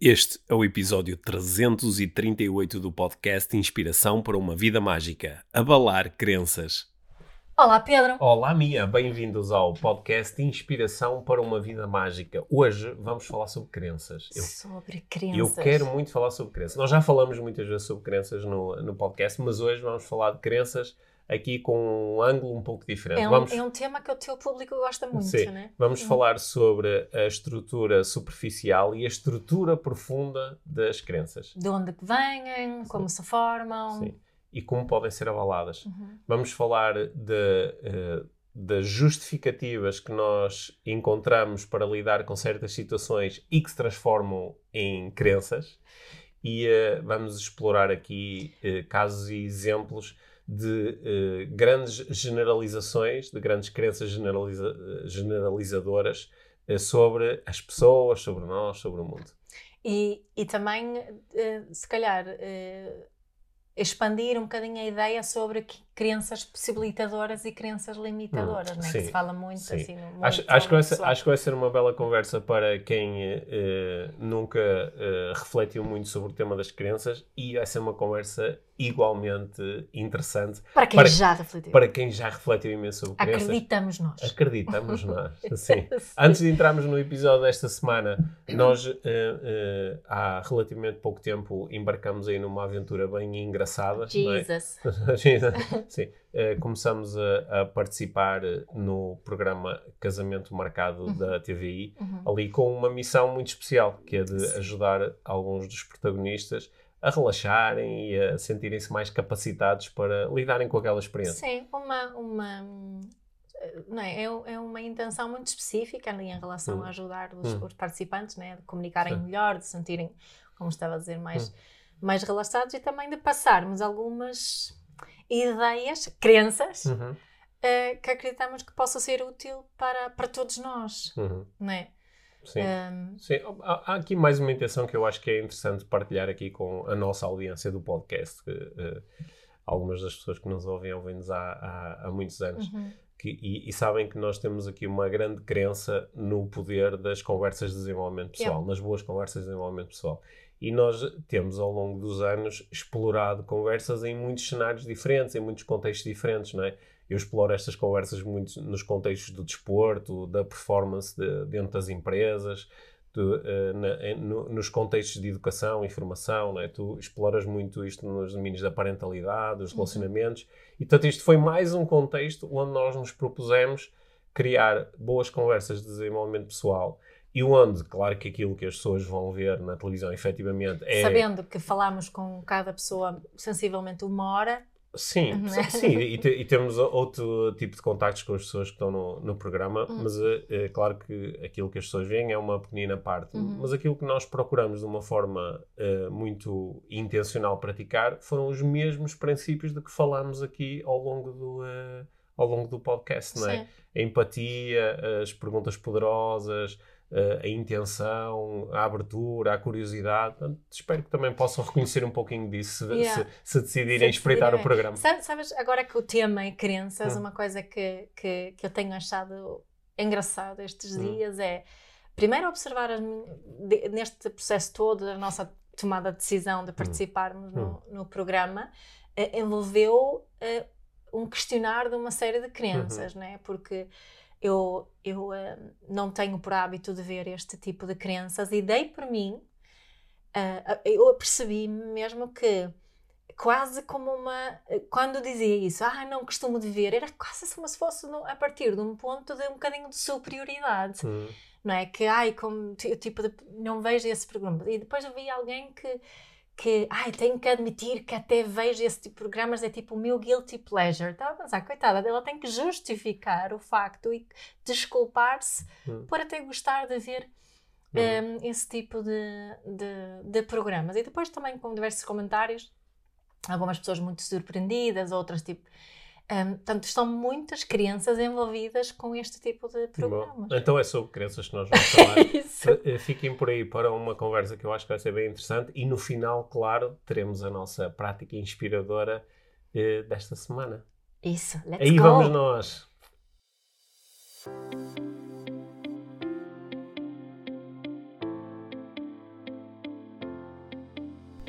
Este é o episódio 338 do podcast Inspiração para uma Vida Mágica Abalar Crenças. Olá, Pedro. Olá, Mia. Bem-vindos ao podcast Inspiração para uma Vida Mágica. Hoje vamos falar sobre crenças. Eu, sobre crenças. Eu quero muito falar sobre crenças. Nós já falamos muitas vezes sobre crenças no, no podcast, mas hoje vamos falar de crenças aqui com um ângulo um pouco diferente. É um, vamos... é um tema que o teu público gosta muito, Sim. né? Vamos falar sobre a estrutura superficial e a estrutura profunda das crenças. De onde que vêm, Sim. como se formam. Sim. E como podem ser abaladas. Uhum. Vamos falar de, uh, das justificativas que nós encontramos para lidar com certas situações e que se transformam em crenças. E uh, vamos explorar aqui uh, casos e exemplos de uh, grandes generalizações, de grandes crenças generaliza generalizadoras uh, sobre as pessoas, sobre nós, sobre o mundo. E, e também, uh, se calhar, expandir um bocadinho a ideia sobre crenças possibilitadoras e crenças limitadoras, hum, né? que se fala muito sim. assim mundo acho, acho, que vai ser, acho que vai ser uma bela conversa para quem nunca refletiu muito sobre o tema das crenças e vai ser uma conversa igualmente interessante para quem para, já refletiu para quem já refletiu imenso sobre crenças acreditamos nós acreditamos nós sim. antes de entrarmos no episódio desta semana nós uh, há relativamente pouco tempo embarcamos aí numa aventura bem engraçada Jesus, é? sim Uh, começamos a, a, participar no programa Casamento Marcado uhum. da TVI, uhum. ali com uma missão muito especial, que é de Sim. ajudar alguns dos protagonistas a relaxarem e a sentirem-se mais capacitados para lidarem com aquela experiência. Sim, uma, uma não é? é, é uma intenção muito específica ali em relação a ajudar os, os participantes, né? de comunicarem Sim. melhor, de sentirem, como estava a dizer, mais, mais relaxados e também de passarmos algumas ideias, crenças, uhum. uh, que acreditamos que possa ser útil para, para todos nós, uhum. não é? Sim. Um... Sim. Há, aqui mais uma intenção que eu acho que é interessante partilhar aqui com a nossa audiência do podcast. Que, uh, algumas das pessoas que nos ouvem ouvem-nos há, há, há, muitos anos. Uhum. Que, e, e, sabem que nós temos aqui uma grande crença no poder das conversas de desenvolvimento pessoal, yeah. nas boas conversas de desenvolvimento pessoal. E nós temos, ao longo dos anos, explorado conversas em muitos cenários diferentes, em muitos contextos diferentes, não é? Eu exploro estas conversas muito nos contextos do desporto, da performance de, dentro das empresas, de, uh, na, no, nos contextos de educação e formação, é? Tu exploras muito isto nos domínios da parentalidade, dos uhum. relacionamentos, uhum. e portanto isto foi mais um contexto onde nós nos propusemos criar boas conversas de desenvolvimento pessoal e onde, claro que aquilo que as pessoas vão ver na televisão efetivamente é. Sabendo que falamos com cada pessoa sensivelmente uma hora. Sim, é? sim, e, te, e, temos outro tipo de contactos com as pessoas que estão no, no programa, uhum. mas é, é, claro que aquilo que as pessoas veem é uma pequenina parte. Uhum. Mas aquilo que nós procuramos de uma forma uh, muito intencional praticar foram os mesmos princípios de que falamos aqui ao longo do. Uh, ao longo do podcast, não é? Sim. A empatia, as perguntas poderosas, a intenção, a abertura, a curiosidade. Portanto, espero que também possam reconhecer um pouquinho disso yeah. se, se, decidirem se espreitar decidirem. o programa. Sabes, agora que o tema é crenças, hum. uma coisa que, que, que eu tenho achado engraçado estes hum. dias é primeiro observar as, neste processo todo a nossa tomada de decisão de hum. participarmos hum. no, no, programa uh, envolveu uh, um questionar de uma série de crenças, uhum. né? Porque eu, eu uh, não tenho por hábito de ver este tipo de crenças e dei por mim, uh, eu percebi mesmo que quase como uma. Quando dizia isso, ah, não costumo de ver, era quase como se fosse no, a partir de um ponto de um bocadinho de superioridade. Uhum. Não é? Que, ai, como tipo de, não vejo esse programa. E depois eu vi alguém que que, ai, tenho que admitir que até vejo esse tipo de programas, é tipo o meu guilty pleasure. Estava a pensar, coitada, ela tem que justificar o facto e desculpar-se hum. por até gostar de ver hum. um, esse tipo de, de, de, programas. E depois também com diversos comentários, algumas pessoas muito surpreendidas, outras tipo um, portanto, estão muitas crianças envolvidas com este tipo de programas. Bom, então é sobre crianças que nós vamos falar. Eh, fiquem por aí para uma conversa que eu acho que vai ser bem interessante e no final, claro, teremos a nossa prática inspiradora eh, desta semana. Isso, let's aí go! Aí vamos nós!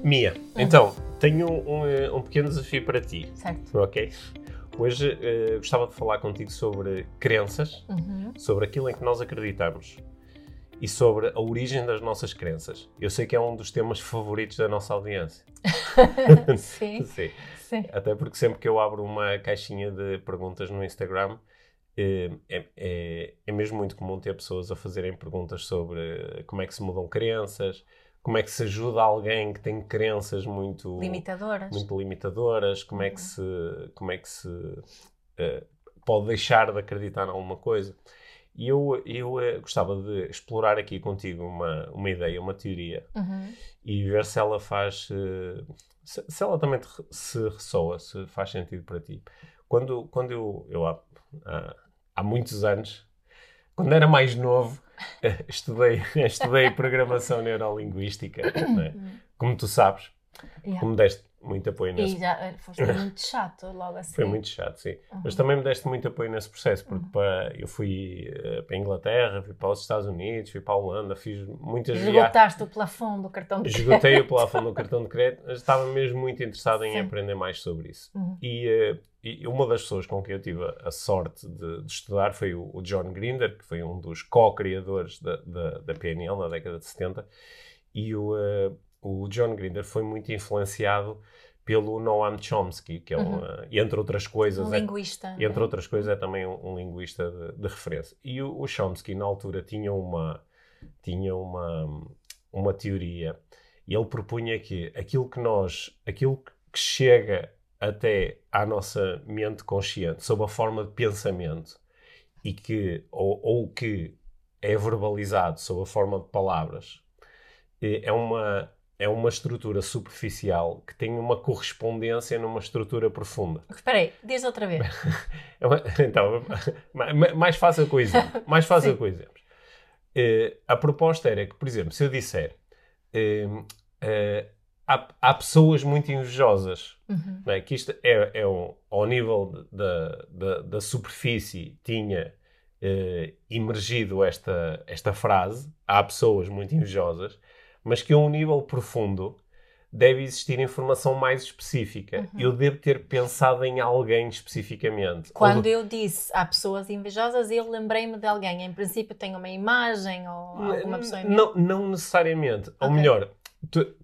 Mia, uhum. então, tenho um, eh, um, pequeno desafio para ti. Certo. Ok? Hoje uh, gostava de falar contigo sobre crenças, uhum. sobre aquilo em que nós acreditamos e sobre a origem das nossas crenças. Eu sei que é um dos temas favoritos da nossa audiência. Sim. Sim. Sim. Até porque sempre que eu abro uma caixinha de perguntas no Instagram, eh, é, é, é, mesmo muito comum ter pessoas a fazerem perguntas sobre como é que se mudam crenças, como é que se ajuda alguém que tem crenças muito limitadoras, muito limitadoras como é que uhum. se, como é que se uh, pode deixar de acreditar em alguma coisa. E eu, eu uh, gostava de explorar aqui contigo uma, uma ideia, uma teoria, uhum. e ver se ela faz. Uh, se, se, ela também te, se ressoa, se faz sentido para ti. Quando, quando eu, eu há, há, há muitos anos, quando era mais novo, estudei, estudei programação neurolinguística, é? como tu sabes, yeah. como deste muito apoio nesse... E já eh, foste muito chato logo assim. Foi muito chato, sim. Uhum. Mas também me deste muito apoio nesse processo, porque uhum. para, eu fui uh, para a Inglaterra, fui para os Estados Unidos, fui para a Holanda, fiz muitas viagens. Esgotaste o plafond do cartão de crédito. Esgotei o plafond do cartão de crédito, estava mesmo muito interessado em sim. aprender mais sobre isso. Uhum. E, uh, e, uma das pessoas com quem eu tive a, a sorte de, de, estudar foi o, o, John Grinder, que foi um dos co-criadores da, da, da, PNL na década de 70. E o, uh, o John Grinder foi muito influenciado pelo Noam Chomsky, que é um, uhum. entre outras coisas, um é, linguista, entre outras coisas é também um, um linguista de, de, referência. E o, o, Chomsky na altura tinha uma tinha uma uma teoria e ele propunha que aquilo que nós, aquilo que chega até à nossa mente consciente sob a forma de pensamento e que ou, ou que é verbalizado sob a forma de palavras eh, é uma é uma estrutura superficial que tem uma correspondência numa estrutura profunda. Espera aí, diz outra vez. É então, mais fácil com exemplo. Mais fácil com exemplos. Uh, a proposta era que, por exemplo, se eu disser uh, uh, há, há, pessoas muito invejosas, uhum. é? que isto é, é um, ao nível da, da, da superfície tinha emergido esta, esta frase, há pessoas muito invejosas, mas que a um nível profundo deve existir informação mais específica. Uhum. Eu devo ter pensado em alguém especificamente. Quando ou... eu disse há pessoas invejosas, eu lembrei-me de alguém. Em princípio, tem uma imagem ou alguma pessoa em não, não necessariamente. Okay. Ou melhor,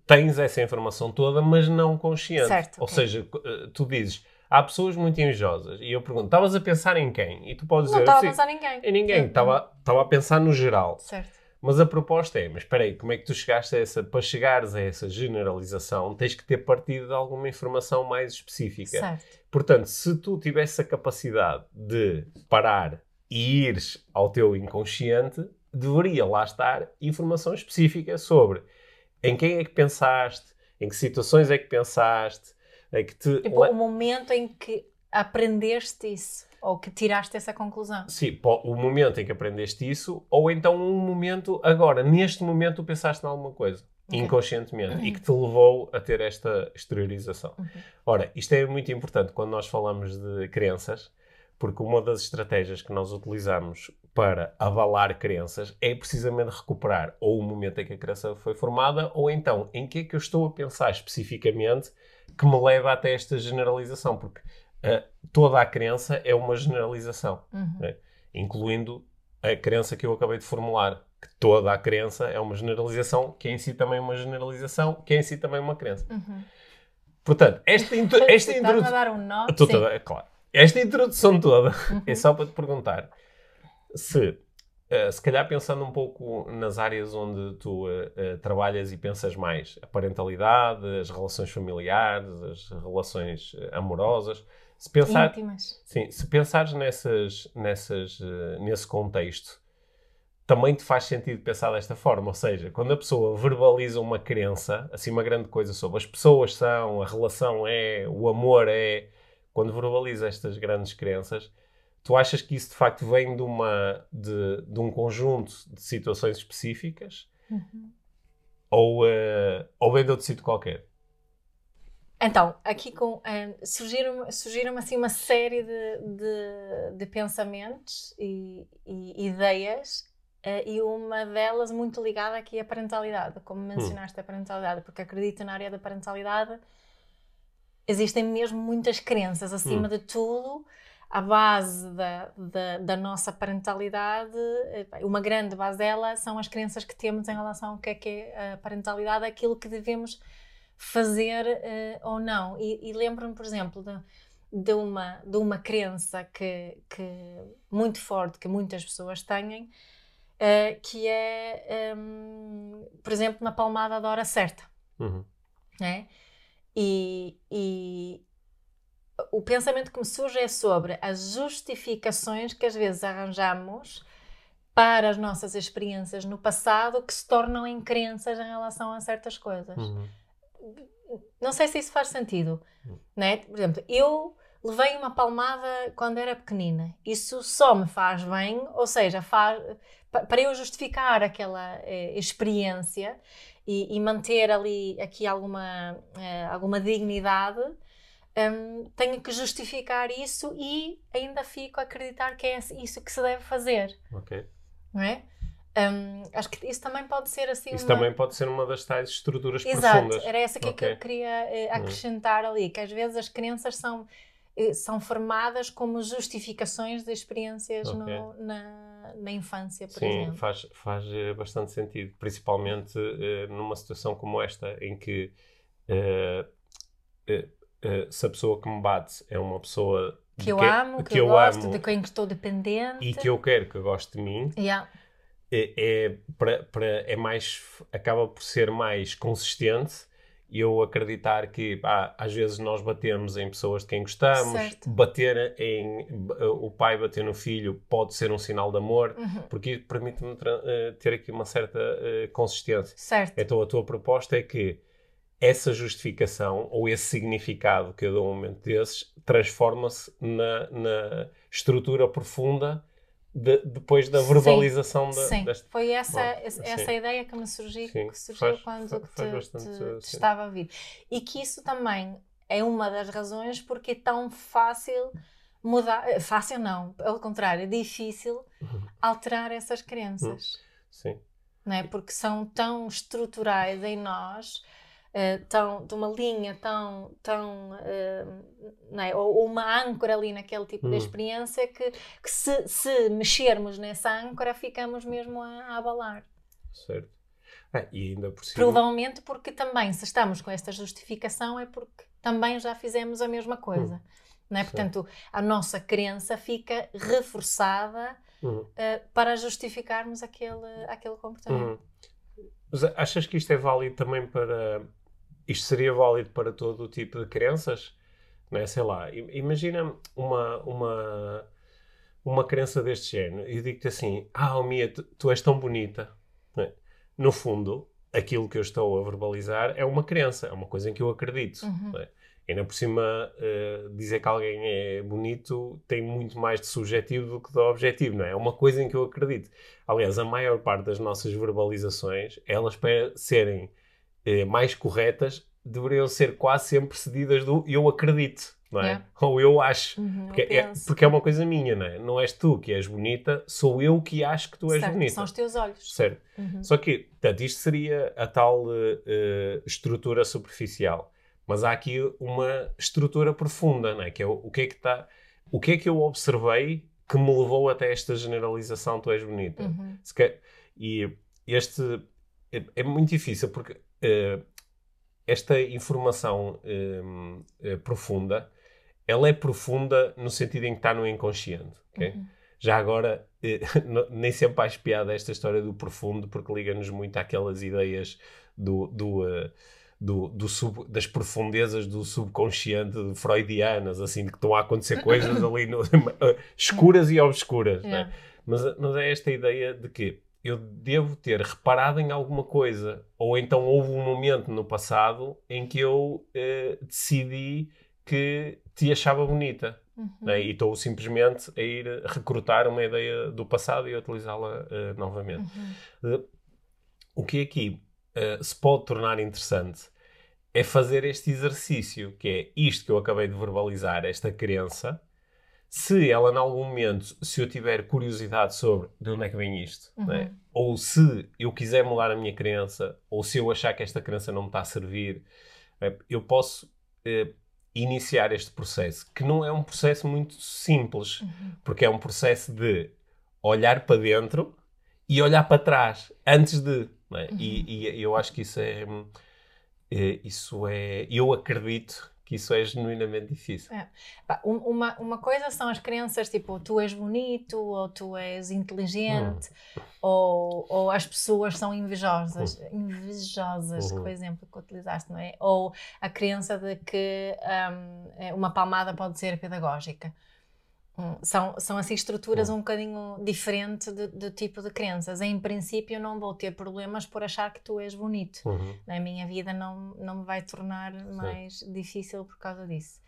tens essa informação toda, mas não consciente. Certo, ou okay. seja, eh, tu dizes. Há pessoas muito invejosas. E eu pergunto, estavas a pensar em quem? E tu podes não dizer... Não estava a pensar em ninguém. Em ninguém. Estava, estava a pensar no geral. Certo. Mas a proposta é, mas espera aí, como é que tu chegaste a essa, para chegares a essa generalização, tens que ter partido de alguma informação mais específica. Certo. Portanto, se tu tivesse a capacidade de parar e ires ao teu inconsciente, deveria lá estar informação específica sobre em quem é que pensaste, em que situações é que pensaste, é que te... Tipo, o momento em que aprendeste isso. Ou que tiraste essa conclusão. Sim, o momento em que aprendeste isso, ou então um momento, agora, neste momento, tu pensaste em alguma coisa. Okay. inconscientemente uhum. e que te levou a ter esta exteriorização. Uhum. Ora, isto é muito importante quando nós falamos de crenças, porque uma das estratégias que nós utilizamos para avalar crenças é precisamente recuperar ou o momento em que a crença foi formada, ou então em que é que eu estou a pensar especificamente que me leva até esta generalização, porque uh, toda a crença é uma generalização, uhum. né? incluindo a crença que eu acabei de formular, que toda a crença é uma generalização, que é em si também é uma generalização, que é em si também é uma crença. Uhum. Portanto, esta, esta introdução. a dar um nó. Toda, claro. Esta introdução toda uhum. é só para te perguntar se, uh, se calhar pensando um pouco nas áreas onde tu uh, uh, trabalhas e pensas mais, a parentalidade, as relações familiares, as relações amorosas, se pensar, íntimas. Sim, se pensares nessas, nessas, nesse contexto, também te faz sentido pensar desta forma. Ou seja, quando a pessoa verbaliza uma crença, assim, uma grande coisa sobre as pessoas são, a relação é, o amor é, quando verbaliza estas grandes crenças, tu achas que isso de facto vem de, uma, de, de um conjunto de situações específicas? Uhum. Ou, uh, ou vem de outro sítio qualquer? Então, aqui com, um, surgiram, surgiram assim uma série de, de, de pensamentos e, e, ideias Uh, e uma delas muito ligada aqui à parentalidade, como mencionaste hum. a parentalidade, porque acredito na área da parentalidade existem mesmo muitas crenças acima hum. de tudo a base da, da, da, nossa parentalidade, eh, uma grande base dela são as crenças que temos em relação ao que é que é a parentalidade, aquilo que devemos fazer uh, ou não. E, e lembro-me, por exemplo, de, de, uma, de uma crença que, que muito forte que muitas pessoas têm, uh, que é, um, por exemplo, na palmada da hora certa. Uhum. É? E, e, o pensamento que me surge é sobre as justificações que às vezes arranjamos para as nossas experiências no passado que se tornam em crenças em relação a certas coisas. Uhum. Não sei se isso faz sentido. Uhum. Né? Por exemplo, eu levei uma palmada quando era pequenina. Isso só me faz bem, ou seja, faz, para eu justificar aquela eh, experiência e, e, manter ali aqui alguma, eh, alguma dignidade, um, tenho que justificar isso e ainda fico a acreditar que é isso que se deve fazer. Ok. Não é? Um, acho que isso também pode ser assim. Isso uma... também pode ser uma das tais estruturas Exato, profundas. Era essa que, okay. eu queria uh, acrescentar ali, que às vezes as crenças são, uh, são formadas como justificações de experiências okay. no, na, na infância, por Sim, exemplo. Sim, faz, faz uh, bastante sentido, principalmente numa situação como esta, em que uh, se a pessoa que me bate é uma pessoa que eu que, amo, que, que eu, gosto, amo, de quem estou dependente e que eu quero que goste de mim, yeah. é, é, pra, pra, é mais, acaba por ser mais consistente eu acreditar que às vezes nós batemos em pessoas de quem gostamos, certo. bater em o pai bater no filho pode ser um sinal de amor, uhum. porque permite-me uh, ter aqui uma certa uh, consistência. Certo. Então a tua proposta é que essa justificação ou esse significado que eu dou a um momento desses transforma-se na, na, estrutura profunda de, depois da verbalização sim, da, sim. Deste... foi essa, Bom, essa sim. ideia que me surgiu, sim, que surgiu faz, quando faz, faz te, te, te estava a vir e que isso também é uma das razões porque é tão fácil mudar eh, fácil não, pelo contrário, é difícil uhum. alterar essas crenças uhum. sim não é? porque são tão estruturais em nós uh, tão, de uma linha tão, tão uh, é? ou, ou, uma âncora ali naquele tipo de hum. experiência que, que se, se, mexermos nessa âncora ficamos mesmo a, a abalar. Certo. É, e ainda por cima... Provavelmente porque também, se estamos com esta justificação, é porque também já fizemos a mesma coisa. Hum. Não é? Portanto, a nossa crença fica reforçada uhum. uh, para justificarmos aquele, aquele comportamento. Uhum. Mas achas que isto é válido também para isto seria válido para todo o tipo de crenças? Não é? Sei lá, imagina uma, uma, uma crença deste género e digo-te assim: Ah, oh, Mia, tu, tu és tão bonita. É? No fundo, aquilo que eu estou a verbalizar é uma crença, é uma coisa em que eu acredito. Uhum. É? Ainda por cima, uh, dizer que alguém é bonito tem muito mais de subjetivo do que de objetivo, não é? É uma coisa em que eu acredito. Aliás, a maior parte das nossas verbalizações, elas para serem eh, mais corretas deveriam ser quase sempre precedidas do eu acredito, não é? Yeah. Ou eu acho. Uhum, porque, eu é, porque é uma coisa minha, não é? Não és tu que és bonita, sou eu que acho que tu és certo, bonita. São os teus olhos. Certo. Uhum. Só que, portanto, isto seria a tal uh, estrutura superficial. Mas há aqui uma estrutura profunda, não é? Que é o, o que é que está. O que é que eu observei que me levou até esta generalização, tu és bonita? Uhum. Quer, e este é, é muito difícil porque esta informação uh, uh, profunda, ela é profunda no sentido em que está no inconsciente. Okay? Uhum. Já agora, nem sempre há piada esta história do profundo, porque liga-nos muito àquelas ideias do, do do, do sub, das profundezas do subconsciente freudianas, assim, de que estão a acontecer coisas ali no, escuras e obscuras. Yeah. Né? Mas, mas é esta ideia de que eu devo ter reparado em alguma coisa, ou então houve um momento no passado em que eu eh, decidi que te achava bonita. Uhum. Né? E estou simplesmente a ir recrutar uma ideia do passado e a utilizá-la uh, novamente. Uhum. Uh, o que aqui uh, se pode tornar interessante é fazer este exercício, que é isto que eu acabei de verbalizar, esta crença, se ela, em algum momento, se eu tiver curiosidade sobre de onde é que vem isto, uhum. né? ou se eu quiser mudar a minha crença, ou se eu achar que esta crença não me está a servir, né? eu posso eh, iniciar este processo, que não é um processo muito simples, uhum. porque é um processo de olhar para dentro e olhar para trás antes de. Né? Uhum. E, e, eu acho que isso é, é. Isso é. Eu acredito que isso é genuinamente difícil. É. Uma, uma coisa são as crenças tipo tu és bonito ou tu és inteligente hum. ou, ou as pessoas são invejosas, hum. invejosas, uhum. que o exemplo que utilizaste, não é? Ou a crença de que um, uma palmada pode ser pedagógica. São, são assim estruturas um bocadinho diferentes do, do, tipo de crenças. Em princípio, não vou ter problemas por achar que tu és bonito. Uhum. A minha vida não, não me vai tornar Sim. mais difícil por causa disso.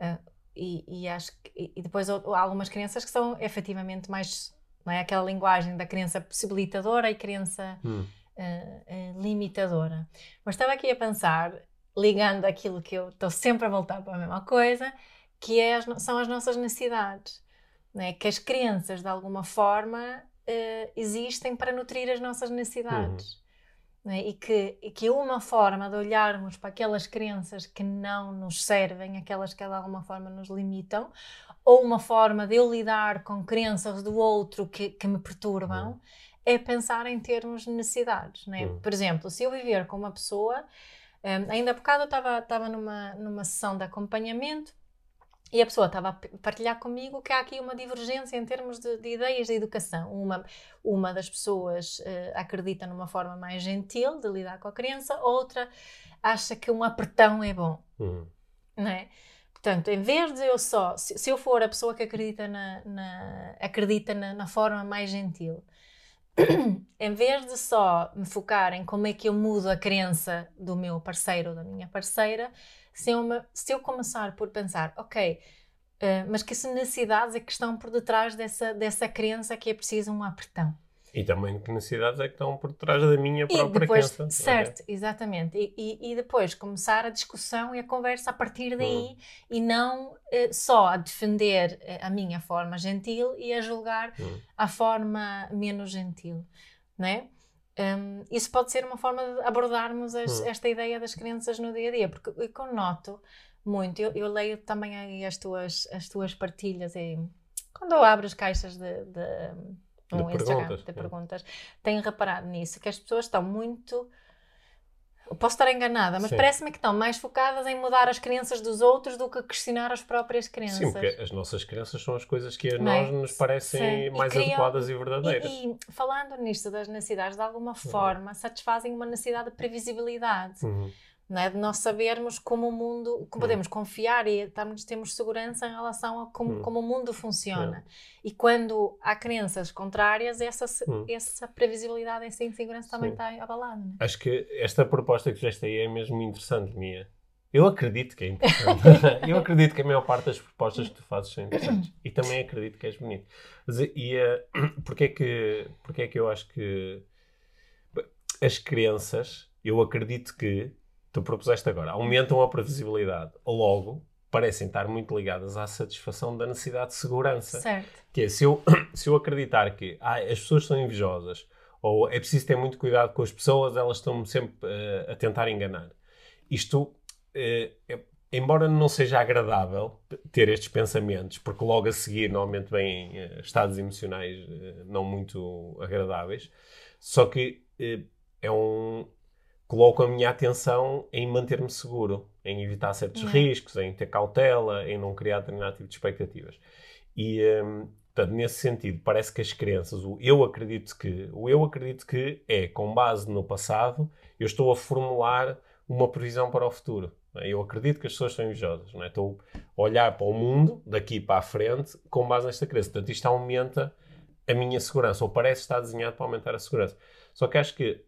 Uh, e, e, acho que, e depois há algumas crenças que são efetivamente mais. Não é? Aquela linguagem da crença possibilitadora e crença uh, uh, limitadora. Mas estava aqui a pensar, ligando aquilo que eu estou sempre a voltar para a mesma coisa que é as, são as nossas necessidades. Né? Que as crenças, de alguma forma, uh, existem para nutrir as nossas necessidades. Uhum. Né? E, que, e que uma forma de olharmos para aquelas crenças que não nos servem, aquelas que de alguma forma nos limitam, ou uma forma de eu lidar com crenças do outro que, que me perturbam, uhum. é pensar em termos de necessidades. Né? Uhum. Por exemplo, se eu viver com uma pessoa. Um, eh, ainda há bocado eu estava numa, numa sessão de acompanhamento e a pessoa estava a partilhar comigo que há aqui uma divergência em termos de, de ideias de educação. Uma, uma das pessoas uh, acredita numa forma mais gentil de lidar com a criança, outra acha que um apertão é bom. Uhum. Não é? Portanto, em vez de eu só, se, se eu for a pessoa que acredita na, na acredita na, na, forma mais gentil, em vez de só me focar em como é que eu mudo a crença do meu parceiro ou da minha parceira, se eu, me, se eu começar por pensar, ok, uh, mas que necessidades é que estão por detrás dessa, dessa crença que é preciso um apertão? E também que necessidades é que estão por trás da minha própria depois, crença. Certo, okay. exatamente. E, e, e, depois começar a discussão e a conversa a partir daí hum. e não uh, só a defender eh, a minha forma gentil e a julgar hum. a forma menos gentil, né? Um, isso pode ser uma forma de abordarmos as, hum. esta ideia das crenças no dia a dia, porque o que eu noto muito, eu, eu, leio também aí as tuas, as tuas partilhas e quando eu abro as caixas de, de, de um Instagram de perguntas, tenho reparado nisso, que as pessoas estão muito posso estar enganada, mas parece-me que estão mais focadas em mudar as crenças dos outros do que questionar as próprias crenças. Sim, porque as nossas crenças são as coisas que a nós é? nos parecem Sim. mais e criam, adequadas e verdadeiras. E, e, falando nisto das necessidades, de alguma uhum. forma uhum. satisfazem uma necessidade de previsibilidade. Uhum não é? De nós sabermos como o mundo, como podemos hum. confiar e estamos, temos segurança em relação a como, hum. como o mundo funciona. E quando há crenças contrárias, essa, hum. essa previsibilidade, essa insegurança também está abalada. É? Acho que esta proposta que fizeste aí é mesmo interessante, Mia. Eu acredito que é importante. eu acredito que a maior parte das propostas que tu fazes são interessantes. E também acredito que és bonito. Mas, e uh, porquê, é que, porquê é que eu acho que as crenças, eu acredito que tu propuseste agora, aumentam a previsibilidade. Logo, parecem estar muito ligadas à satisfação da necessidade de segurança. Certo. Que é, se eu, se eu acreditar que ah, as pessoas são invejosas, ou é preciso ter muito cuidado com as pessoas, elas estão-me sempre uh, a tentar enganar. Isto, uh, é, embora não seja agradável ter estes pensamentos, porque logo a seguir normalmente vêm uh, estados emocionais não muito agradáveis, só que é um, coloco a minha atenção em manter-me seguro, em evitar certos uhum. riscos, em ter cautela, em não criar determinado tipo de expectativas. E, um, portanto, nesse sentido, parece que as crenças, o eu acredito que, o eu acredito que é, com base no passado, eu estou a formular uma previsão para o futuro. É? Eu acredito que as pessoas são invejosas. Não é? Estou a olhar para o mundo, daqui para a frente, com base nesta crença. Portanto, isto aumenta a minha segurança, ou parece estar desenhado para aumentar a segurança. Só que acho que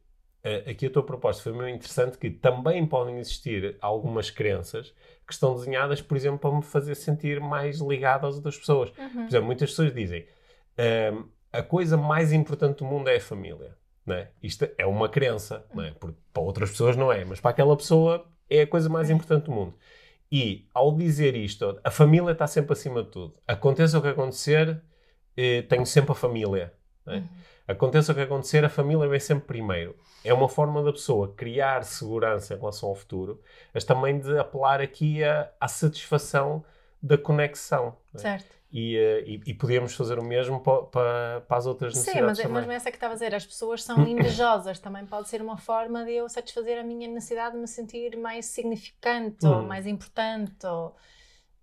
aqui a tua proposta foi muito interessante que também podem existir algumas crenças que estão desenhadas, por exemplo, para me fazer sentir mais ligado às outras pessoas. Uhum. Por exemplo, muitas pessoas dizem uh, a coisa mais importante do mundo é a família. Né? Isto é uma crença, né? Porque para outras pessoas não é, mas para aquela pessoa é a coisa mais importante do mundo. E ao dizer isto, a família está sempre acima de tudo. Aconteça o que acontecer, eh, tenho sempre a família. É? Uhum. Aconteça o que acontecer, a família vem sempre primeiro. É uma forma da pessoa criar segurança em relação ao futuro, mas também de apelar aqui a, à satisfação da conexão. É? Certo. E, uh, e, e, podíamos fazer o mesmo para, para, para as outras necessidades. Sim, mas, é, também. mas não é essa que estava a dizer. As pessoas são invejosas. também pode ser uma forma de eu satisfazer a minha necessidade de me sentir mais significante ou hum. mais importante. Ou,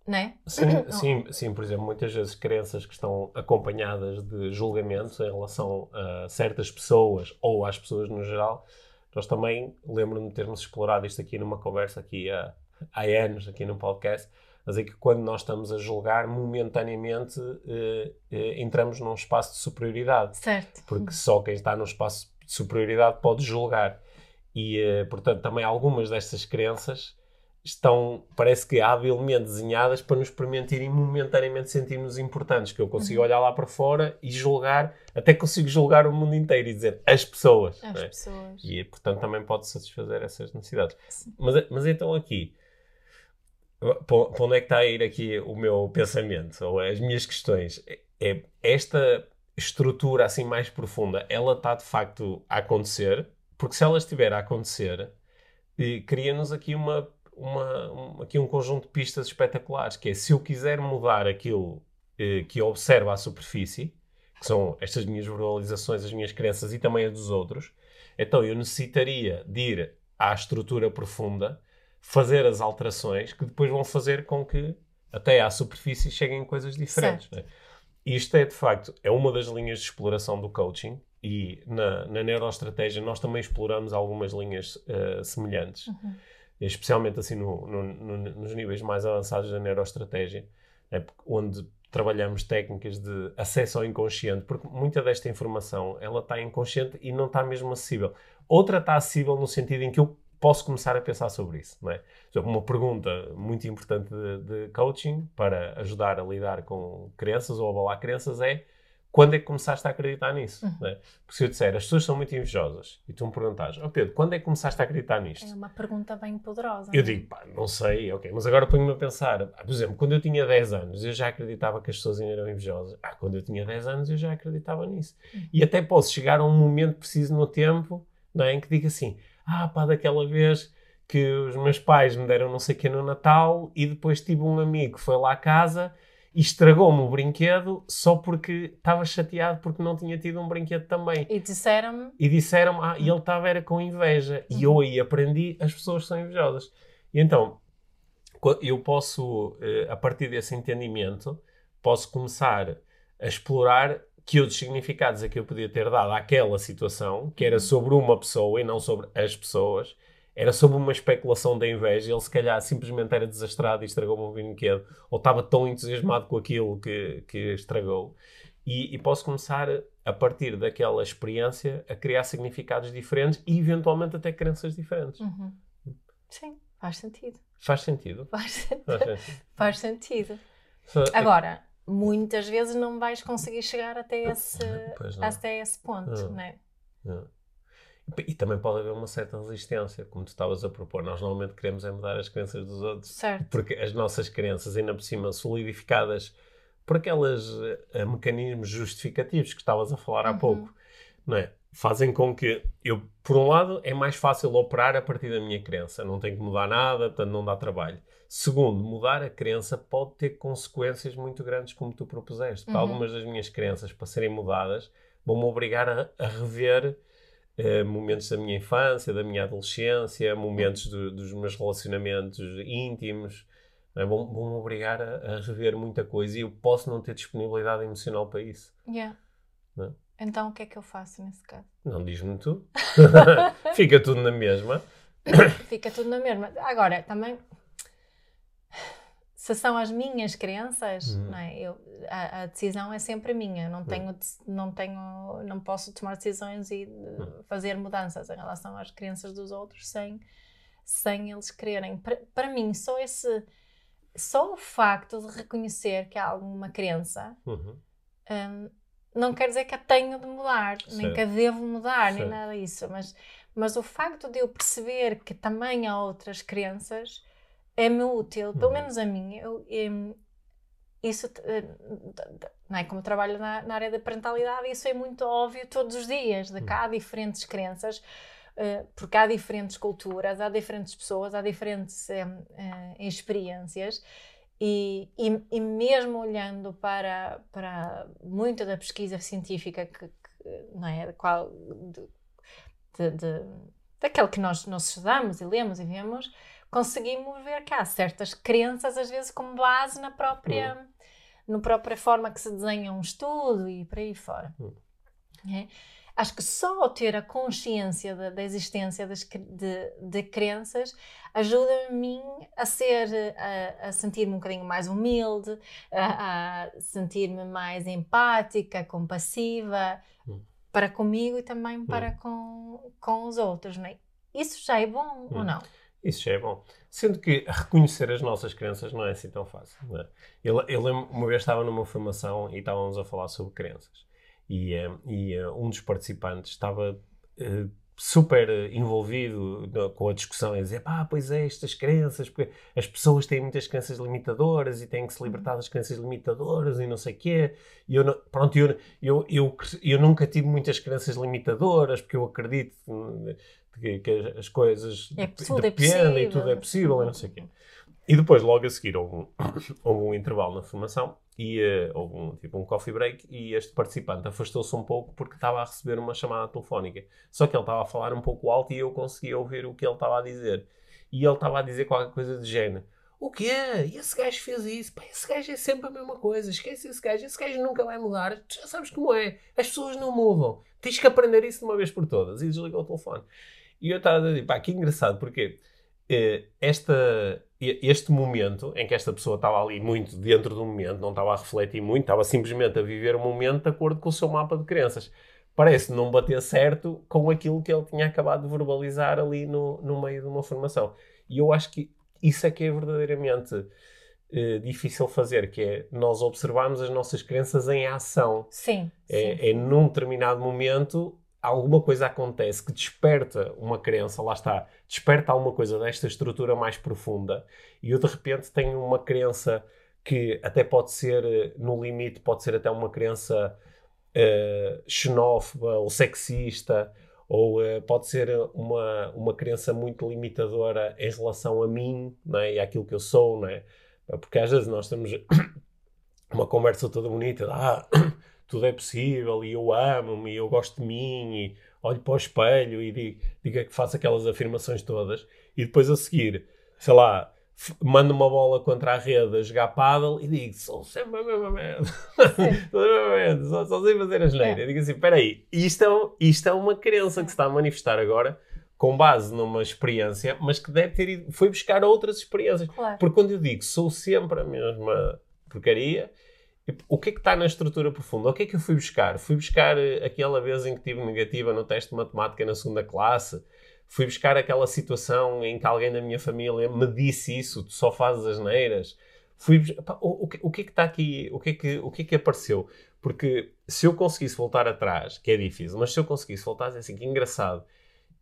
não é? Sim, sim, sim, por exemplo, muitas vezes crenças que estão acompanhadas de julgamentos em relação a certas pessoas ou às pessoas no geral. Nós também, lembro-me de termos explorado isto aqui numa conversa aqui há, há anos, aqui no podcast mas é que quando nós estamos a julgar, momentaneamente eh, eh, entramos num espaço de superioridade. Certo. Porque só quem está num espaço de superioridade pode julgar. E, eh, portanto, também algumas destas crenças estão, parece que, habilmente desenhadas para nos permitirem momentaneamente sentirmos importantes. Que eu consigo uhum. olhar lá para fora e julgar, até consigo julgar o mundo inteiro e dizer as pessoas. As é? pessoas. E, portanto, também pode satisfazer essas necessidades. Mas, mas então aqui para onde é que está a ir aqui o meu pensamento ou as minhas questões? É esta estrutura assim mais profunda, ela está de facto a acontecer, porque se ela estiver a acontecer, eh, cria-nos aqui uma, uma, um, aqui um conjunto de pistas espetaculares, que é se eu quiser mudar aquilo eh, que eu observo à superfície, que são estas minhas verbalizações, as minhas crenças e também as dos outros, então eu necessitaria de ir à estrutura profunda fazer as alterações que depois vão fazer com que até à superfície cheguem coisas diferentes. Né? Isto é, de facto, é uma das linhas de exploração do coaching e na, na neuroestratégia nós também exploramos algumas linhas uh, semelhantes, uhum. Especialmente assim no, no, no, nos níveis mais avançados da neuroestratégia, né? onde trabalhamos técnicas de acesso ao inconsciente, porque muita desta informação ela está inconsciente e não está mesmo acessível. Outra está acessível no sentido em que eu posso começar a pensar sobre isso. Não é? Uma pergunta muito importante de, de, coaching para ajudar a lidar com crenças ou abalar crenças é quando é que começaste a acreditar nisso? Uhum. É? Porque se eu disser as pessoas são muito invejosas e tu me perguntares, oh Pedro, quando é que começaste a acreditar nisto? É uma pergunta bem poderosa. Eu? É? digo, pá, não sei, ok, mas agora ponho-me a pensar, por exemplo, quando eu tinha 10 anos eu já acreditava que as pessoas eram invejosas. Ah, quando eu tinha 10 anos eu já acreditava nisso. Uhum. E até posso chegar a um momento preciso no tempo não é, em que digo assim, ah, pá, daquela vez que os meus pais me deram não sei o que no Natal e depois tive um amigo que foi lá à casa e estragou-me o brinquedo só porque estava chateado porque não tinha tido um brinquedo também. E disseram-me... E disseram-me, ah, e ele estava era com inveja. Uhum. E eu aí aprendi, as pessoas são invejosas. E então, eu posso, eh, a partir desse entendimento, posso começar a explorar que outros significados é que eu podia ter dado àquela situação, que era uhum. sobre uma pessoa e não sobre as pessoas, era sobre uma especulação da inveja, ele se calhar simplesmente era desastrado e estragou o meu brinquedo, ou estava tão entusiasmado com aquilo que, que estragou. E, e, posso começar, a partir daquela experiência, a criar significados diferentes e eventualmente até crenças diferentes. Uhum. Sim, faz sentido. Faz sentido. Faz sentido. Faz sentido. faz sentido. Agora, muitas vezes não vais conseguir chegar até esse, até esse ponto, não, é? Não. E também pode haver uma certa resistência, como tu estavas a propor. Nós normalmente queremos é mudar as crenças dos outros. Certo. Porque as nossas crenças, ainda por cima, solidificadas por aqueles uh, mecanismos justificativos que estavas a falar há uhum. pouco, não é? Fazem com que eu, por um lado, é mais fácil operar a partir da minha crença. Não tenho que mudar nada, portanto não dá trabalho. Segundo, mudar a crença pode ter consequências muito grandes, como tu propuseste. Uhum. Algumas das minhas crenças, para serem mudadas, vão-me obrigar a, a rever uh, momentos da minha infância, da minha adolescência, momentos do, dos meus relacionamentos íntimos. É? Vão-me vão obrigar a, a, rever muita coisa e eu posso não ter disponibilidade emocional para isso. Yeah. É? Então o que é que eu faço nesse caso? Não diz-me tu. Fica tudo na mesma. Fica tudo na mesma. Agora, também se são as minhas crenças, uhum. não é? Eu, a, a, decisão é sempre minha. Não tenho, uhum. não tenho, não posso tomar decisões e uhum. fazer mudanças em relação às crenças dos outros sem, sem eles quererem. Para, para mim, só esse, só o facto de reconhecer que há alguma crença uhum. um, não quer dizer que a tenho de mudar, certo. nem que a devo mudar, certo. nem nada disso. Mas, mas o facto de eu perceber que também há outras crenças é-me útil, pelo uhum. menos a mim. Eu, eu, isso, eh, não é? Como trabalho na, na, área da parentalidade, isso é muito óbvio todos os dias, de que há diferentes crenças, uh, porque há diferentes culturas, há diferentes pessoas, há diferentes uh, experiências. E, e, e, mesmo olhando para, para muita da pesquisa científica que, que não é, qual, de, de, de, daquele que nós, nós estudamos e lemos e vemos, conseguimos ver que há certas crenças, às vezes, como base na própria, uhum. na própria forma que se desenha um estudo e por aí fora. Uhum. É? Acho que só ter a consciência da, da existência das, de, de crenças ajuda a mim a ser, a, a sentir-me um bocadinho mais humilde, a, a sentir-me mais empática, compassiva, uhum. para comigo e também para com, com os outros. Não é? Isso já é bom ou não? Isso já é bom. Sendo que reconhecer as nossas crenças não é assim tão fácil. É? Eu, lembro, uma vez estava numa formação e estávamos a falar sobre crenças. E, eh, e eh, um dos participantes estava uh, super envolvido com a discussão e dizer, pá, pois é, estas crenças, porque as pessoas têm muitas crenças limitadoras e têm que se libertar das crenças limitadoras e não sei o quê. E eu, pronto, eu, eu, eu, eu nunca tive muitas crenças limitadoras porque eu acredito que, que as coisas é, tudo dependem é e tudo é possível e não sei o quê. E depois, logo a seguir, houve um, houve um intervalo na formação e uh, houve um, tipo um coffee break e este participante afastou-se um pouco porque estava a receber uma chamada telefónica. Só que ele estava a falar um pouco alto e eu conseguia ouvir o que ele estava a dizer. E ele estava a dizer qualquer coisa de género. O quê? E esse gajo fez isso? Pá, esse gajo é sempre a mesma coisa. Esquece esse gajo. Esse gajo nunca vai mudar. Tu já sabes como é. As pessoas não mudam. Tens que aprender isso de uma vez por todas. E desligou o telefone. E eu estava a dizer, pá, que engraçado, porque eh, esta, este momento em que esta pessoa estava ali muito dentro do momento, não estava a refletir muito, estava simplesmente a viver o momento de acordo com o seu mapa de crenças. Parece não bater certo com aquilo que ele tinha acabado de verbalizar ali no, no meio de uma formação. E eu acho que isso é que é verdadeiramente eh, difícil fazer, que é nós observarmos as nossas crenças em ação. Sim. É, sim, é num determinado momento alguma coisa acontece que desperta uma crença, lá está, desperta alguma coisa desta estrutura mais profunda e eu de repente tenho uma crença que até pode ser, eh, no limite, pode ser até uma crença uh, xenófoba ou sexista, ou uh, pode ser uma, uma crença muito limitadora em relação a mim né, e àquilo que eu sou, né? porque às vezes nós temos uma conversa toda bonita, ah, tudo é possível e eu amo-me e eu gosto de mim e olho para o espelho e digo, digo que faço aquelas afirmações todas e depois a seguir, sei lá, mando uma bola contra a rede a jogar paddle e digo, sou sempre a mesma merda. só, só sei fazer a geneira. É. Digo assim, espera aí, isto é, isto é uma crença que se está a manifestar agora com base numa experiência, mas que deve ter ido, foi buscar outras experiências. Claro. Porque quando eu digo sou sempre a mesma porcaria, o que é que está na estrutura profunda? O que é que eu fui buscar? Fui buscar eh, aquela vez em que tive negativa no teste de matemática na segunda classe? Fui buscar aquela situação em que alguém da minha família me disse isso, tu só fazes as neiras? Fui, o, o, o, que é que está aqui? O que é que, o que é que apareceu? Porque se eu conseguisse voltar atrás, que é difícil, mas se eu conseguisse voltar, é assim, que engraçado.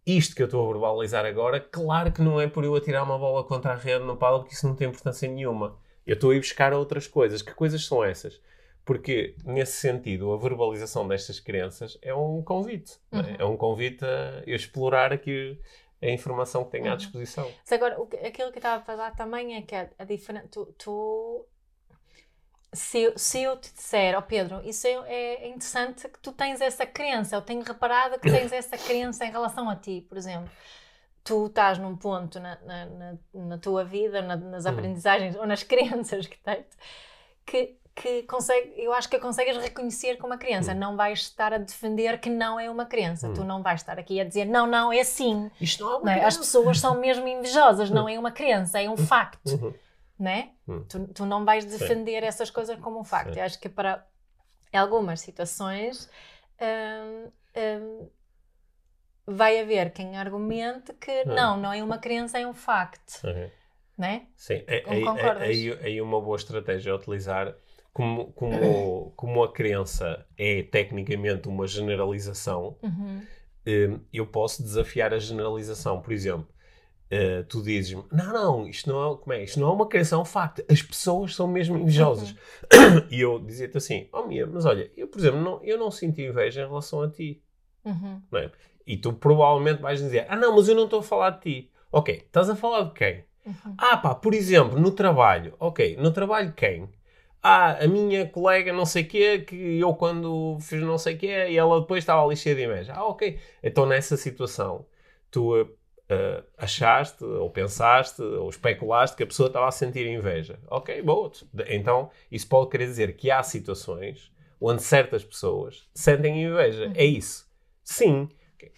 Isto que eu estou a verbalizar agora, claro que não é por eu atirar uma bola contra a rede no palo, porque isso não tem importância nenhuma eu estou a ir buscar outras coisas. Que coisas são essas? Porque, nesse sentido, a verbalização destas crenças é um convite. É? Uhum. É? é? um convite a explorar aqui a informação que tenho uhum. à disposição. Mas agora, o, aquilo que eu estava a falar também é que a, a diferença. Tu, tu, se, se eu te disser, ó oh Pedro, isso é, é, interessante que tu tens essa crença, eu tenho reparado que tens essa crença em relação a ti, por exemplo tu estás num ponto na, na, na, na tua vida, na, nas hum. aprendizagens ou nas crenças que tens, que, que consegue, eu acho que consegues reconhecer como uma criança. Hum. Não vais estar a defender que não é uma criança. Hum. Tu não vais estar aqui a dizer não, não, é assim. Isto não é uma não é? As pessoas são mesmo invejosas, não é uma criança, é um facto. Uhum. Né? Hum. Tu, tu não vais defender Sim. essas coisas como um facto. Sim. Eu acho que para algumas situações. Hum, hum, vai haver quem argumente que hum. não, não é uma crença, é um facto. Uhum. Né? Sim, é, é, é, é, aí uma boa estratégia a utilizar. Como, como, como a crença é tecnicamente uma generalização, uhum. Hum, eu posso desafiar a generalização. Por exemplo, uh, tu dizes-me, não, não, isto não é, como é, isto não é uma crença, é um facto. As pessoas são mesmo invejosas. Uhum. E eu dizia-te assim, oh Mia, mas olha, eu, por exemplo, não, eu não sinto inveja em relação a ti. Uhum. Não é? E tu provavelmente vais dizer, ah não, mas eu não estou a falar de ti. Ok, estás a falar de quem? Uhum. Ah pá, por exemplo, no trabalho. Ok, no trabalho quem? Ah, a minha colega não sei o quê, que eu quando fiz não sei o quê, e ela depois estava ali cheia de inveja. Ah, ok. Então nessa situação, tu uh, achaste, ou pensaste, ou especulaste que a pessoa estava a sentir inveja. Ok, boa. Então isso pode querer dizer que há situações onde certas pessoas sentem inveja. Uhum. É isso. Sim.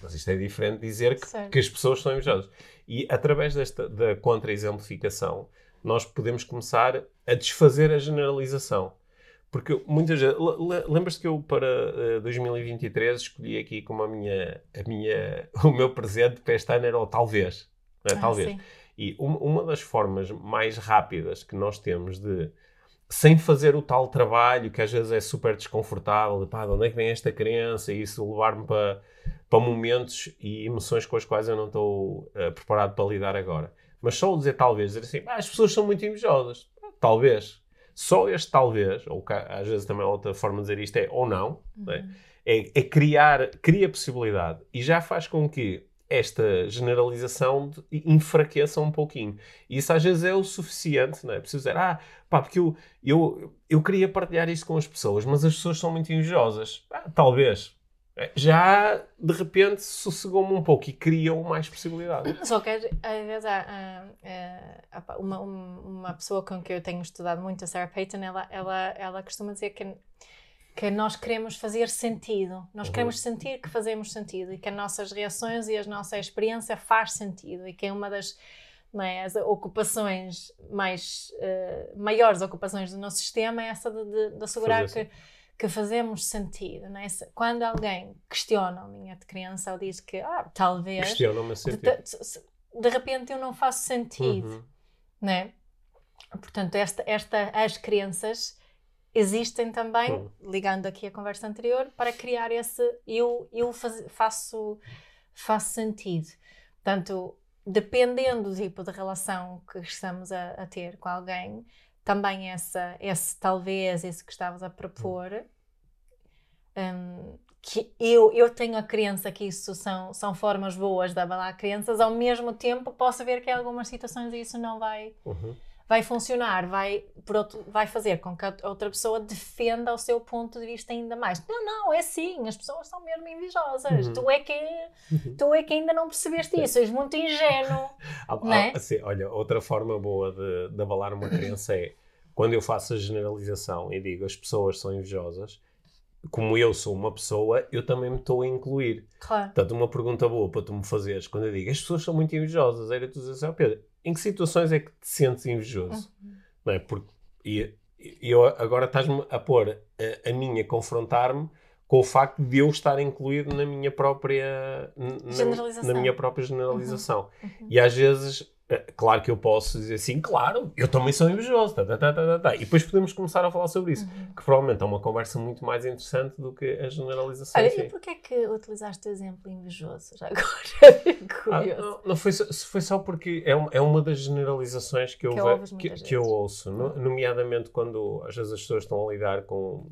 Mas isto é diferente de dizer que, que as pessoas são invejosas. E através desta da contra-exemplificação, nós podemos começar a desfazer a generalização. Porque muitas vezes. Lembras-te que eu para uh, eh, 2023 escolhi aqui como a minha, a minha. o meu presente para este ano era o talvez. É? Ah, talvez. Sim. E um, uma das formas mais rápidas que nós temos de. Sem fazer o tal trabalho que às vezes é super desconfortável, de pá, de onde é que vem esta crença e isso levar-me para para momentos e emoções com as quais eu não estou uh, preparado para lidar agora. Mas só o dizer talvez, dizer assim, ah, as pessoas são muito invejosas. Talvez. Só este talvez, ou às vezes também outra forma de dizer isto é ou não, uhum. né? é, é, criar, cria possibilidade e já faz com que esta generalização enfraqueça um pouquinho. E isso às vezes é o suficiente, não é? Preciso dizer, ah, pá, porque eu, eu, eu queria partilhar isto com as pessoas, mas as pessoas são muito invejosas. Ah, talvez, já de repente sossegou-me um pouco e criou mais possibilidades. Só que às vezes há, há, uma, uma pessoa com quem eu tenho estudado muito, a Sarah Payton, ela, ela, ela costuma dizer que, que nós queremos fazer sentido, nós uhum. queremos sentir que fazemos sentido e que as nossas reações e a nossa experiência faz sentido e que é uma das é, as ocupações mais uh, maiores ocupações do nosso sistema é essa de, de, de assegurar que que fazemos sentido. Não é? Quando alguém questiona a minha crença ou diz que ah, talvez. Questiona-me sentido. De, de, repente eu não faço sentido. Uhum. Não é? Portanto, esta, esta, as crenças existem também, uhum. ligando aqui a conversa anterior, para criar esse eu, eu faz, faço, faço sentido. Portanto, dependendo do tipo de relação que estamos a, a ter com alguém, também essa, esse talvez, esse que estavas a propor, um, que eu, eu tenho a crença que isso são, são formas boas de abalar crenças, ao mesmo tempo posso ver que em algumas situações isso não vai, uhum. Vai funcionar, vai, por outro, vai fazer com que a outra pessoa defenda o seu ponto de vista ainda mais. Não, não, é assim, as pessoas são mesmo invejosas, uhum. tu, é que, uhum. tu é que ainda não percebeste isso, és muito ingênuo. ah, não é? assim, olha, outra forma boa de, de abalar uma crença é quando eu faço a generalização e digo as pessoas são invejosas, como eu sou uma pessoa, eu também me estou a incluir. Claro. Portanto, uma pergunta boa para tu me fazeres quando eu digo as pessoas são muito invejosas, era tu dizer assim, oh Pedro, em que situações é que te sentes invejoso? Uhum. Não é? Porque e, eu agora estás-me a pôr a, a minha confrontar-me com o facto de eu estar incluído na minha própria na, na minha própria generalização. Uhum. Uhum. E às vezes claro que eu posso dizer assim, claro, eu também sou invejoso, tá, tá, tá, tá, tá. e depois podemos começar a falar sobre isso, uhum. que provavelmente é uma conversa muito mais interessante do que a generalização. Olha, e porquê é que utilizaste o exemplo invejoso já agora? ah, não, não foi, só, foi só porque é, uma, é uma das generalizações que eu, que, eu ouço, no, nomeadamente quando às vezes as pessoas estão a lidar com,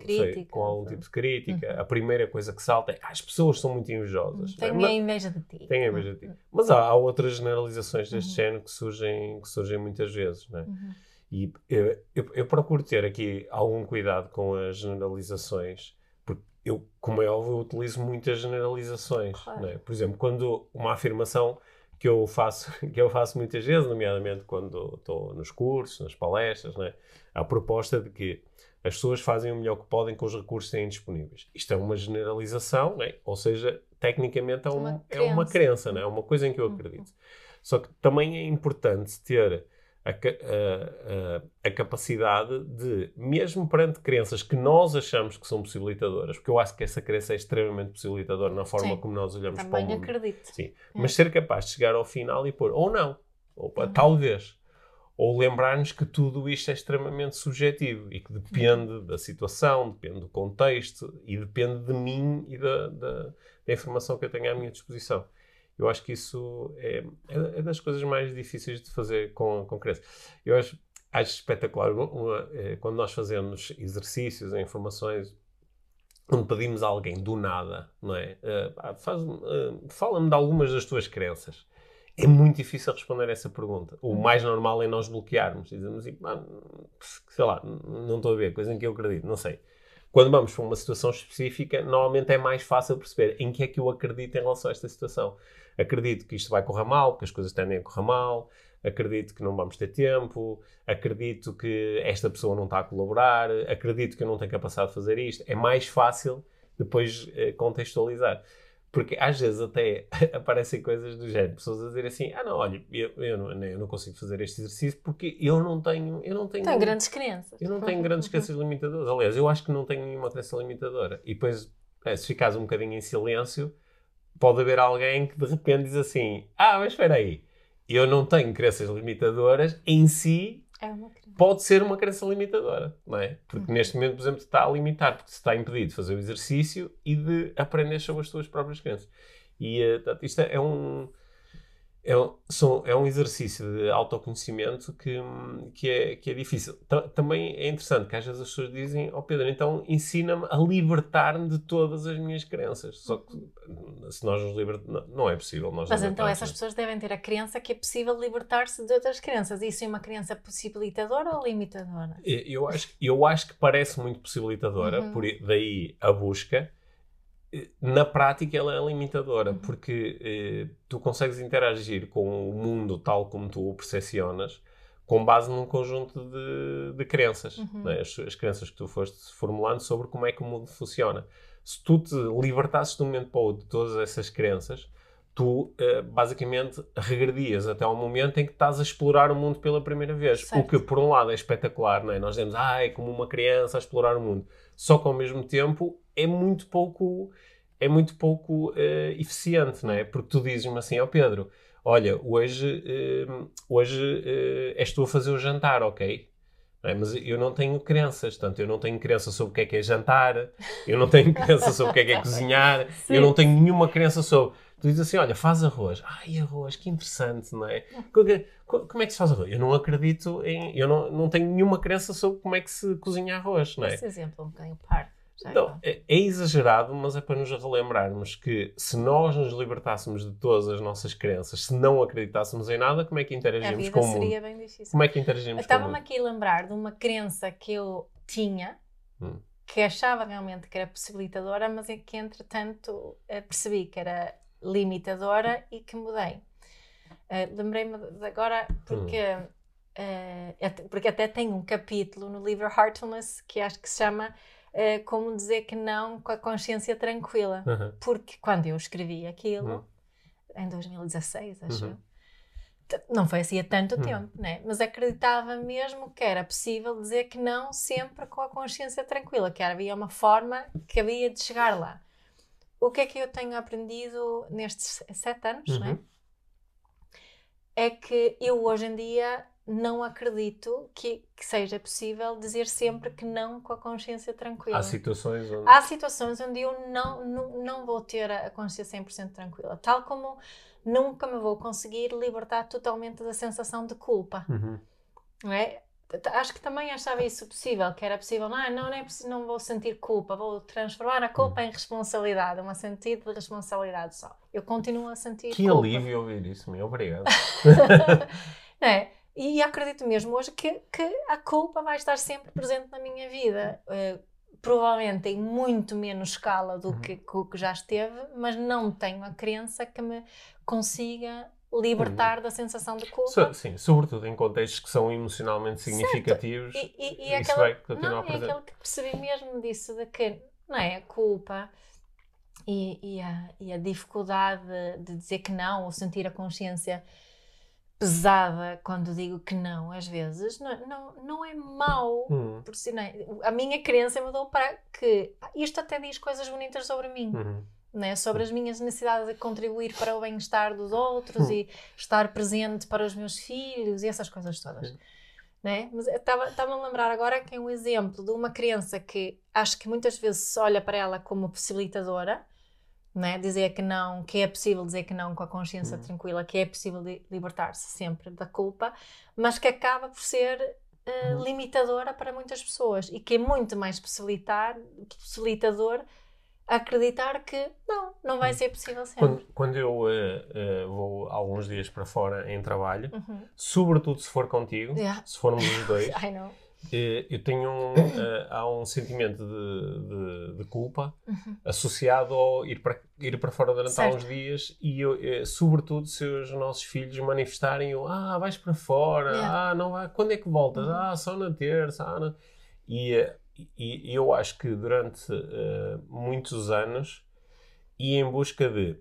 com algum tipo de crítica, uhum. a primeira coisa que salta é ah, as pessoas são muito invejosas. Tenho é? inveja de ti. Tenho inveja de ti. Mas há, outras generalizações deste uhum. género que surgem, que surgem muitas vezes, né? Uhum. E eu, eu, eu, procuro ter aqui algum cuidado com as generalizações, porque eu, como é óbvio, utilizo muitas generalizações. Claro. Né? Por exemplo, quando uma afirmação que eu faço, que eu faço muitas vezes, nomeadamente quando estou nos cursos, nas palestras, né? a proposta de que as pessoas fazem o melhor que podem com os recursos que têm disponíveis. Isto é uma generalização, né? ou seja, tecnicamente é, um, uma é uma crença, né? é uma coisa em que eu uhum. Só que também é importante ter a, a, a, capacidade de, mesmo perante crenças que nós achamos que são possibilitadoras, porque eu acho que essa crença é extremamente possibilitadora na forma Sim, como nós olhamos para o mundo. Também acredito. Sim. É. Mas ser capaz de chegar ao final e pôr, ou não, ou uhum. talvez, ou lembrar-nos que tudo isto é extremamente subjetivo e que depende uhum. da situação, depende do contexto e depende de mim e da, da, da informação que eu tenho à minha disposição. Eu acho que isso é, é, é das coisas mais difíceis de fazer com, com crianças. Eu acho, acho espetacular uma, é, quando nós fazemos exercícios em informações onde pedimos a alguém do nada, não é? Uh, uh, Fala-me de algumas das tuas crenças. É muito difícil responder essa pergunta. O mais normal é nós bloquearmos. Dizemos assim, sei lá, não estou a ver, coisa em que eu acredito, não sei. Quando vamos para uma situação específica, normalmente é mais fácil perceber em que é que eu acredito em relação a esta situação. Acredito que isto vai correr mal, que as coisas tendem a correr mal, acredito que não vamos ter tempo, acredito que esta pessoa não está a colaborar, acredito que eu não tenho capacidade de fazer isto. É mais fácil depois eh, contextualizar. Porque às vezes até aparecem coisas do género, pessoas a dizer assim, ah não, olha, eu, eu, não, eu não consigo fazer este exercício porque eu não tenho... Eu não tenho Tem grandes crenças. Eu não tenho grandes crenças limitadoras. Aliás, eu acho que não tenho nenhuma crença limitadora. E depois, é, se ficares um bocadinho em silêncio, pode haver alguém que de repente diz assim, ah, mas espera aí, eu não tenho crenças limitadoras em si é uma pode ser uma crença limitadora, não é? Porque uhum. neste momento, por exemplo, está a limitar, porque se está impedido de fazer o exercício e de aprender sobre as tuas próprias crenças. E uh, isto é um é um, são, é um exercício de autoconhecimento que, que, é, que é difícil. T também é interessante que às vezes as pessoas dizem, ó oh Pedro, então ensina-me a libertar-me de todas as minhas crenças. Só que se nós nos libertamos, não, não, é possível. Nós Mas então essas pessoas devem ter a crença que é possível libertar-se de outras crenças. Isso é uma crença possibilitadora ou limitadora? Eu acho, eu acho que parece muito possibilitadora, uhum. por daí a busca na prática ela é limitadora, uhum. porque eh, tu consegues interagir com o mundo tal como tu o percepcionas com base num conjunto de, de crenças, uhum. né? as, as, crenças que tu foste formulando sobre como é que o mundo funciona. Se tu te libertasses de um momento para o outro de todas essas crenças, tu eh, basicamente regredias até ao momento em que estás a explorar o mundo pela primeira vez. Certo. O que, por um lado, é espetacular, não é? Nós dizemos, ah, é como uma criança a explorar o mundo. Só que, ao mesmo tempo, é muito pouco é muito pouco uh, eficiente, não é? Porque tu dizes-me assim, ó oh Pedro, olha, hoje, uh, hoje uh, és tu a fazer o jantar, ok? É? Mas eu não tenho crenças, portanto, eu não tenho crença sobre o que é que é jantar, eu não tenho crença sobre o que é que é cozinhar, Sim. eu não tenho nenhuma crença sobre. Tu dizes assim, olha, faz arroz. Ai, arroz, que interessante, não é? Como é que se faz arroz? Eu não acredito em. Eu não, não tenho nenhuma crença sobre como é que se cozinha arroz, não é? Esse exemplo é um bocadinho par. Então, é, é, exagerado, mas é para nos relembrarmos que se nós nos libertássemos de todas as nossas crenças, se não acreditássemos em nada, como é que interagimos com o mundo? seria bem difícil. Como é que interagimos Estava-me aqui a lembrar de uma crença que eu tinha, hum. que achava realmente que era possibilitadora, mas é que entretanto eh, percebi que era limitadora e que mudei. Uh, Lembrei-me agora porque, uh, porque até tem um capítulo no livro Heartfulness que acho que se chama uh, como dizer que não com a consciência tranquila. Uhum. Porque quando eu escrevi aquilo, uhum. em 2016, acho uhum. não foi assim há tanto uhum. tempo, né? mas acreditava mesmo que era possível dizer que não sempre com a consciência tranquila, que havia uma forma que havia de chegar lá. O que é que eu tenho aprendido nestes sete anos, né? É que eu hoje em dia não acredito que, que, seja possível dizer sempre que não com a consciência tranquila. Há situações onde... Há situações onde eu não, não, não vou ter a consciência 100% tranquila. Tal como nunca me vou conseguir libertar totalmente da sensação de culpa. Uhum. Não é? Acho que também achava isso possível, que era possível, não, não, não, é possível, não vou sentir culpa, vou transformar a culpa uhum. em responsabilidade, um sentido de responsabilidade só. Eu continuo a sentir que culpa. Que alívio ouvir isso, meu, obrigado. é? E acredito mesmo hoje que, que a culpa vai estar sempre presente na minha vida. Uh, provavelmente em muito menos escala do uhum. que, que já esteve, mas não tenho a crença que me consiga libertar uhum. da sensação de culpa. So, sim, sobretudo em contextos que são emocionalmente significativos. Certo. E, e, e isso aquela, vai continuar não, presente. É aquilo que percebi mesmo disso, de que não é a culpa e, e, a, e a dificuldade de dizer que não, ou sentir a consciência pesada quando digo que não, às vezes, não, não, não é mau. Uhum. Por si, não é, a minha crença mudou para que isto até diz coisas bonitas sobre mim. Uhum. Né? Sobre as minhas necessidades de contribuir para o bem-estar dos outros e estar presente para os meus filhos e essas coisas todas. Né? Mas estava-me a lembrar agora que é um exemplo de uma criança que acho que muitas vezes se olha para ela como possibilitadora, né? dizer que não, que é possível dizer que não com a consciência uhum. tranquila, que é possível libertar-se sempre da culpa, mas que acaba por ser uh, limitadora para muitas pessoas e que é muito mais possibilitar, possibilitador acreditar que não, não vai ser possível sempre. Quando, quando eu uh, uh, vou alguns dias para fora em trabalho, uhum. sobretudo se for contigo, yeah. se formos os dois, uh, eu tenho um, há um sentimento de, de, de culpa uhum. associado ao ir para, ir para fora durante certo. alguns dias e eu, sobretudo se os nossos filhos manifestarem o, ah, vais para fora, yeah. ah, não vai, quando é que voltas? Uhum. Ah, só na terça, ah, não. E e, eu acho que durante uh, muitos anos ia em busca de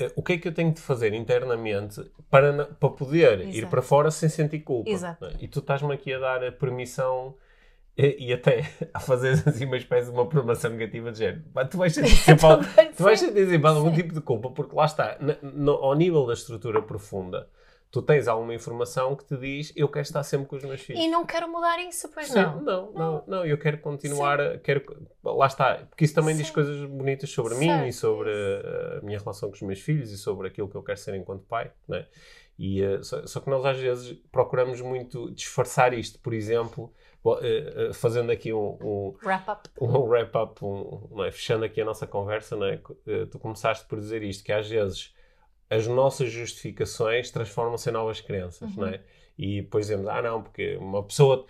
uh, o que é que eu tenho de fazer internamente para, para poder Exato. ir para fora sem sentir culpa. Exato. É? E tu estás-me aqui a dar a permissão e, e, até a fazer assim uma espécie de uma programação negativa de género. Tu vais sentir sempre, tu vais sentir sempre algum tipo de culpa, porque lá está, no, ao nível da estrutura profunda tu tens alguma informação que te diz eu quero estar sempre com os meus filhos. E não quero mudar isso, pois Sim, não. Não, não, não, eu quero continuar, quero, lá está, porque isso também Sim. diz coisas bonitas sobre certo. mim e sobre a, a minha relação com os meus filhos e sobre aquilo que eu quero ser enquanto pai, né? E, uh, só, só, que nós às vezes procuramos muito disfarçar isto, por exemplo, uh, uh, fazendo aqui um, um wrap-up, um, wrap-up um, é? fechando aqui a nossa conversa, não é? tu começaste por dizer isto, que às vezes as nossas justificações transformam-se em novas crenças, uhum. não é? E depois dizemos, ah não, porque uma pessoa,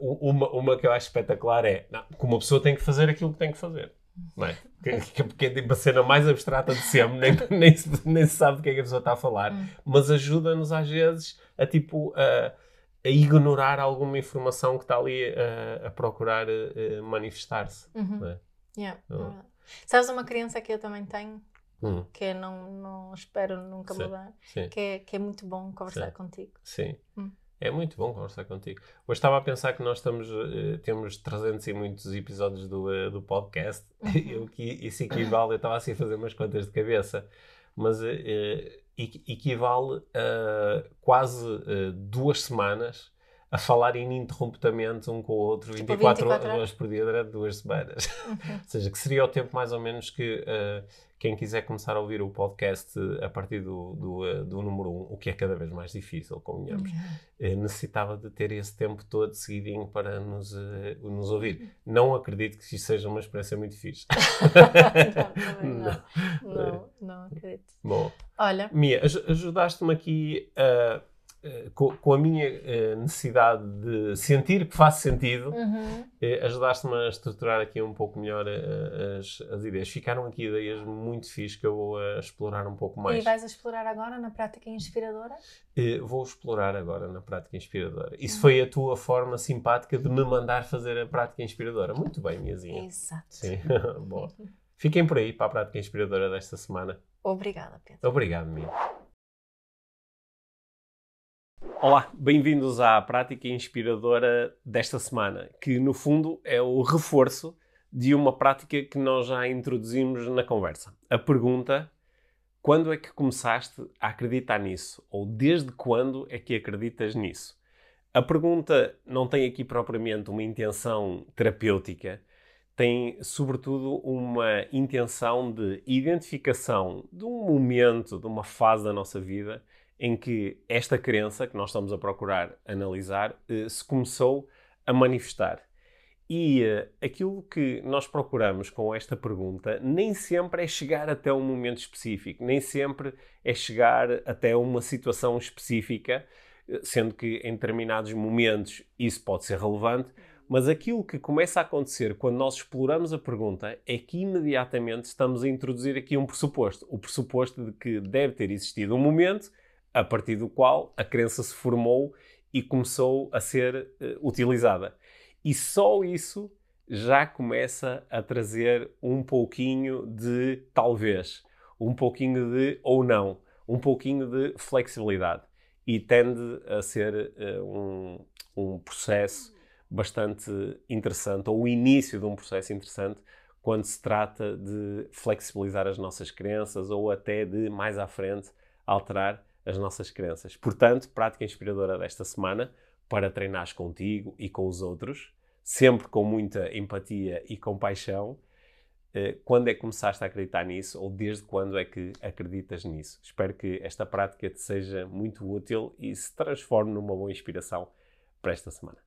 uma, uma que eu acho espetacular é, não, que uma pessoa tem que fazer aquilo que tem que fazer. Não é? Que, que, é tipo a cena mais abstrata de sempre, nem, nem, nem se sabe do que é que a pessoa está a falar, uhum. mas ajuda-nos às vezes a tipo a, a, ignorar alguma informação que está ali a, a procurar a, manifestar-se. Uhum. É? Yeah. Uhum. Sabes uma criança que eu também tenho Hum. que é não, não espero nunca sim, mudar, sim. Que, é, que é muito bom conversar sim. contigo. Sim. Hum. É muito bom conversar contigo. Hoje estava a pensar que nós estamos, uh, temos 300 e muitos episódios do, uh, do podcast. Uhum. que isso equivale, eu estava assim a fazer umas contas de cabeça, mas uh, equivale a quase duas semanas a falar ininterruptamente um com o outro tipo 24, 24 horas por dia durante duas semanas. Uhum. ou seja, que seria o tempo mais ou menos que uh, quem quiser começar a ouvir o podcast a partir do, do, uh, do número 1, um, o que é cada vez mais difícil, convenhamos, uhum. uh, necessitava de ter esse tempo todo seguidinho para nos, nos ouvir. Não acredito que isso seja uma experiência muito fixe. não, não, não, não acredito. Bom, Olha. Mia, ajudaste-me aqui a eh, com, com, a minha uh, necessidade de sentir que faz sentido, uhum. uh, ajudaste-me a estruturar aqui um pouco melhor as, as, ideias. Ficaram aqui ideias muito fixas que eu vou explorar um pouco mais. E vais explorar agora na prática inspiradora? vou explorar agora na prática inspiradora. Isso uhum. foi a tua forma simpática de me mandar fazer a prática inspiradora. Muito bem, minhazinha. Exato. Sim, boa. Fiquem por aí para a prática inspiradora desta semana. Obrigada, Pedro. Obrigado, Mia. Olá, bem-vindos à prática inspiradora desta semana, que no fundo é o reforço de uma prática que nós já introduzimos na conversa. A pergunta: quando é que começaste a acreditar nisso? Ou desde quando é que acreditas nisso? A pergunta não tem aqui propriamente uma intenção terapêutica, tem sobretudo uma intenção de identificação de um momento, de uma fase da nossa vida em que esta crença que nós estamos a procurar analisar eh, se começou a manifestar. E uh, aquilo que nós procuramos com esta pergunta nem sempre é chegar até um momento específico, nem sempre é chegar até uma situação específica, eh, sendo que em determinados momentos isso pode ser relevante, mas aquilo que começa a acontecer quando nós exploramos a pergunta é que imediatamente estamos a introduzir aqui um pressuposto. O pressuposto de que deve ter existido um momento a partir do qual a crença se formou e começou a ser uh, utilizada. E só isso já começa a trazer um pouquinho de talvez, um pouquinho de ou não, um pouquinho de flexibilidade. E tende a ser uh, um, um processo bastante interessante, ou o início de um processo interessante, quando se trata de flexibilizar as nossas crenças ou até de, mais à frente, alterar as nossas crenças. Portanto, prática inspiradora desta semana para treinares contigo e com os outros, sempre com muita empatia e compaixão, Uh, quando é que começaste a acreditar nisso ou desde quando é que acreditas nisso? Espero que esta prática te seja muito útil e se transforme numa boa inspiração para esta semana.